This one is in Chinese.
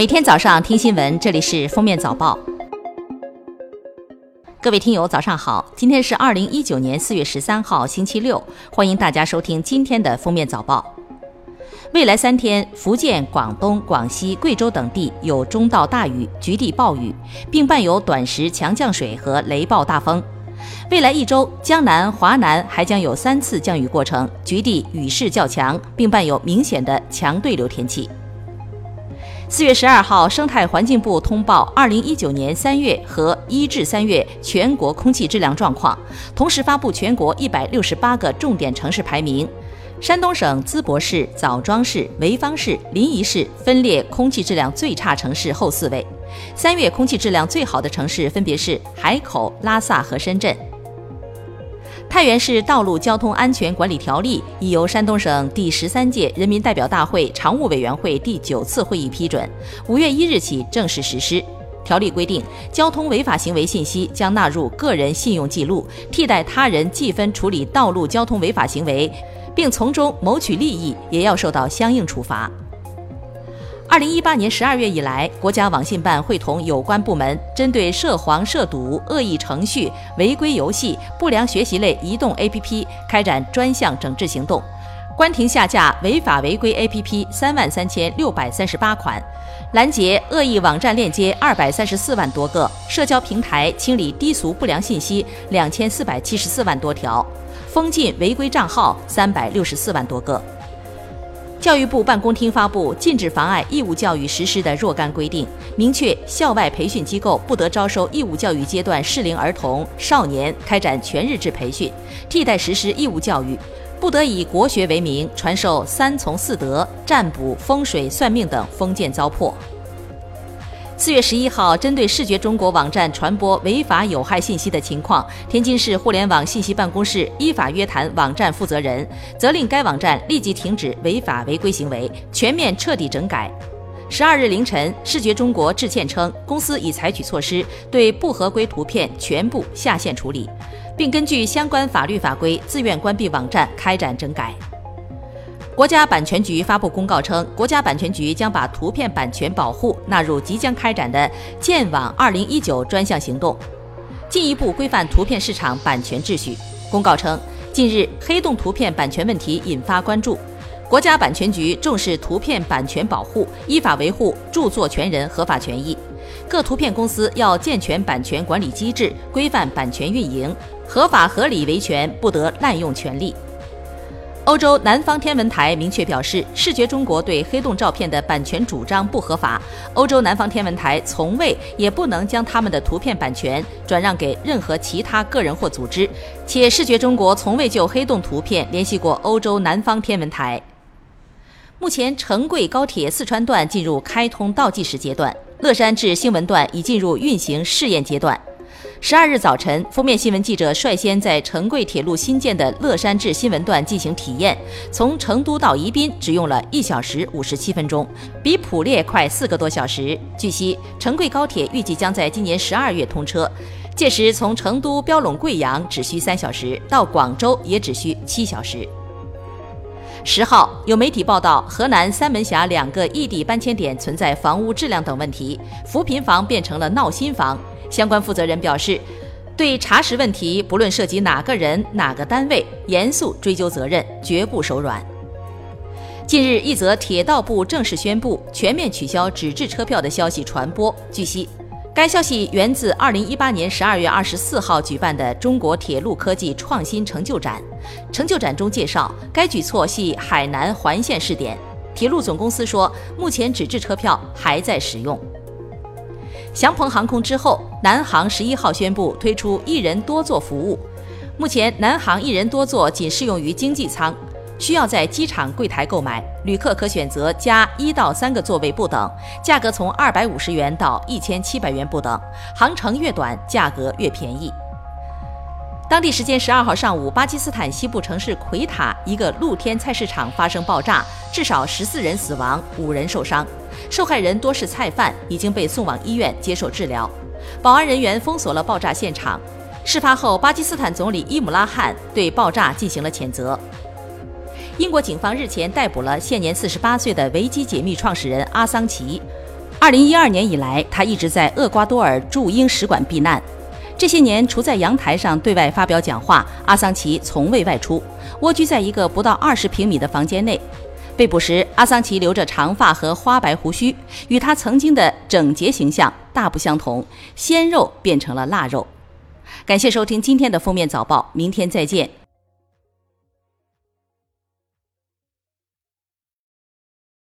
每天早上听新闻，这里是封面早报。各位听友，早上好！今天是二零一九年四月十三号，星期六，欢迎大家收听今天的封面早报。未来三天，福建、广东、广西、贵州等地有中到大雨，局地暴雨，并伴有短时强降水和雷暴大风。未来一周，江南、华南还将有三次降雨过程，局地雨势较强，并伴有明显的强对流天气。四月十二号，生态环境部通报二零一九年三月和一至三月全国空气质量状况，同时发布全国一百六十八个重点城市排名。山东省淄博市、枣庄市、潍坊市、临沂市分列空气质量最差城市后四位。三月空气质量最好的城市分别是海口、拉萨和深圳。太原市道路交通安全管理条例已由山东省第十三届人民代表大会常务委员会第九次会议批准，五月一日起正式实施。条例规定，交通违法行为信息将纳入个人信用记录，替代他人记分处理道路交通违法行为，并从中谋取利益，也要受到相应处罚。二零一八年十二月以来，国家网信办会同有关部门，针对涉黄、涉赌、恶意程序、违规游戏、不良学习类移动 APP 开展专项整治行动，关停下架违法违规 APP 三万三千六百三十八款，拦截恶意网站链接二百三十四万多个，社交平台清理低俗不良信息两千四百七十四万多条，封禁违规账号三百六十四万多个。教育部办公厅发布禁止妨碍义务教育实施的若干规定，明确校外培训机构不得招收义务教育阶段适龄儿童、少年开展全日制培训，替代实施义务教育；不得以国学为名传授三从四德、占卜、风水、算命等封建糟粕。四月十一号，针对视觉中国网站传播违法有害信息的情况，天津市互联网信息办公室依法约谈网站负责人，责令该网站立即停止违法违规行为，全面彻底整改。十二日凌晨，视觉中国致歉称，公司已采取措施，对不合规图片全部下线处理，并根据相关法律法规自愿关闭网站，开展整改。国家版权局发布公告称，国家版权局将把图片版权保护纳入即将开展的“建网二零一九”专项行动，进一步规范图片市场版权秩序。公告称，近日黑洞图片版权问题引发关注，国家版权局重视图片版权保护，依法维护著作权人合法权益。各图片公司要健全版权管理机制，规范版权运营，合法合理维权，不得滥用权利。欧洲南方天文台明确表示，视觉中国对黑洞照片的版权主张不合法。欧洲南方天文台从未也不能将他们的图片版权转让给任何其他个人或组织，且视觉中国从未就黑洞图片联系过欧洲南方天文台。目前，成贵高铁四川段进入开通倒计时阶段，乐山至新闻段已进入运行试验阶段。十二日早晨，封面新闻记者率先在成贵铁路新建的乐山至新闻段进行体验，从成都到宜宾只用了一小时五十七分钟，比普列快四个多小时。据悉，成贵高铁预计将在今年十二月通车，届时从成都标拢贵阳只需三小时，到广州也只需七小时。十号，有媒体报道，河南三门峡两个异地搬迁点存在房屋质量等问题，扶贫房变成了闹新房。相关负责人表示，对查实问题，不论涉及哪个人、哪个单位，严肃追究责任，绝不手软。近日，一则铁道部正式宣布全面取消纸质车票的消息传播。据悉，该消息源自2018年12月24号举办的中国铁路科技创新成就展。成就展中介绍，该举措系海南环线试点。铁路总公司说，目前纸质车票还在使用。祥鹏航空之后，南航十一号宣布推出一人多座服务。目前，南航一人多座仅适用于经济舱，需要在机场柜台购买。旅客可选择加一到三个座位不等，价格从二百五十元到一千七百元不等，航程越短，价格越便宜。当地时间十二号上午，巴基斯坦西部城市奎塔一个露天菜市场发生爆炸，至少十四人死亡，五人受伤。受害人多是菜贩，已经被送往医院接受治疗。保安人员封锁了爆炸现场。事发后，巴基斯坦总理伊姆拉汗对爆炸进行了谴责。英国警方日前逮捕了现年四十八岁的维基解密创始人阿桑奇。二零一二年以来，他一直在厄瓜多尔驻英使馆避难。这些年，除在阳台上对外发表讲话，阿桑奇从未外出，蜗居在一个不到二十平米的房间内。被捕时，阿桑奇留着长发和花白胡须，与他曾经的整洁形象大不相同，鲜肉变成了腊肉。感谢收听今天的封面早报，明天再见。